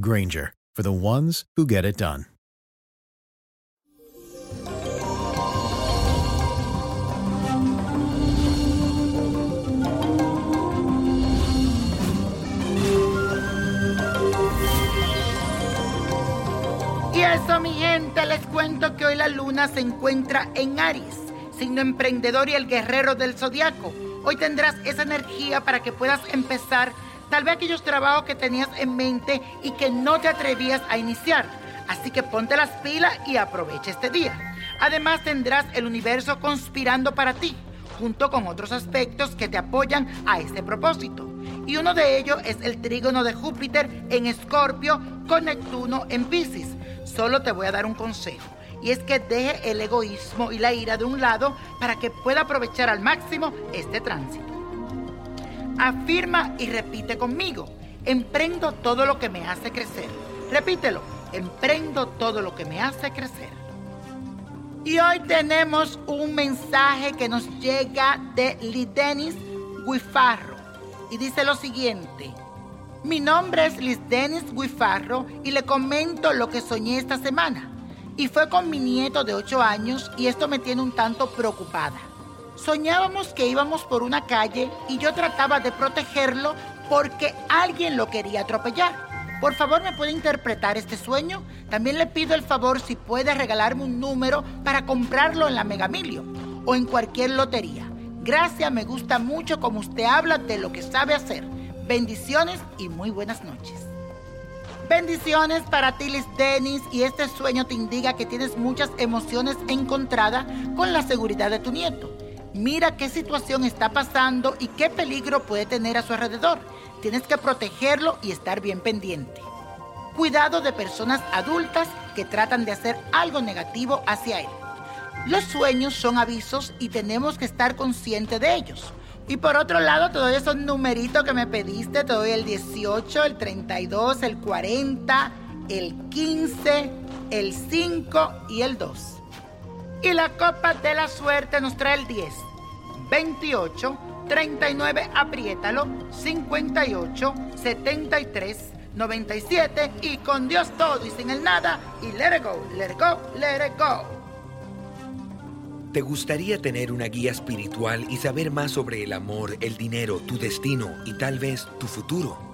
Granger, for the ones who get it done. Y eso, mi gente, les cuento que hoy la luna se encuentra en Aries, signo emprendedor y el guerrero del zodiaco. Hoy tendrás esa energía para que puedas empezar tal vez aquellos trabajos que tenías en mente y que no te atrevías a iniciar. Así que ponte las pilas y aprovecha este día. Además tendrás el universo conspirando para ti, junto con otros aspectos que te apoyan a ese propósito. Y uno de ellos es el trígono de Júpiter en Escorpio con Neptuno en Pisces. Solo te voy a dar un consejo. Y es que deje el egoísmo y la ira de un lado para que pueda aprovechar al máximo este tránsito. Afirma y repite conmigo. Emprendo todo lo que me hace crecer. Repítelo. Emprendo todo lo que me hace crecer. Y hoy tenemos un mensaje que nos llega de Lidenis Guifarro. Y dice lo siguiente. Mi nombre es Liz Denis Guifarro y le comento lo que soñé esta semana. Y fue con mi nieto de 8 años y esto me tiene un tanto preocupada. Soñábamos que íbamos por una calle y yo trataba de protegerlo porque alguien lo quería atropellar. Por favor, ¿me puede interpretar este sueño? También le pido el favor si puede regalarme un número para comprarlo en la Megamilio o en cualquier lotería. Gracias, me gusta mucho como usted habla de lo que sabe hacer. Bendiciones y muy buenas noches. Bendiciones para ti, Liz Dennis, y este sueño te indica que tienes muchas emociones encontradas con la seguridad de tu nieto. Mira qué situación está pasando y qué peligro puede tener a su alrededor. Tienes que protegerlo y estar bien pendiente. Cuidado de personas adultas que tratan de hacer algo negativo hacia él. Los sueños son avisos y tenemos que estar conscientes de ellos. Y por otro lado, te doy esos numeritos que me pediste. Te doy el 18, el 32, el 40, el 15, el 5 y el 2. Y la copa de la suerte nos trae el 10, 28, 39, apriétalo, 58, 73, 97 y con Dios todo y sin el nada y let it go, let it go, let it go. ¿Te gustaría tener una guía espiritual y saber más sobre el amor, el dinero, tu destino y tal vez tu futuro?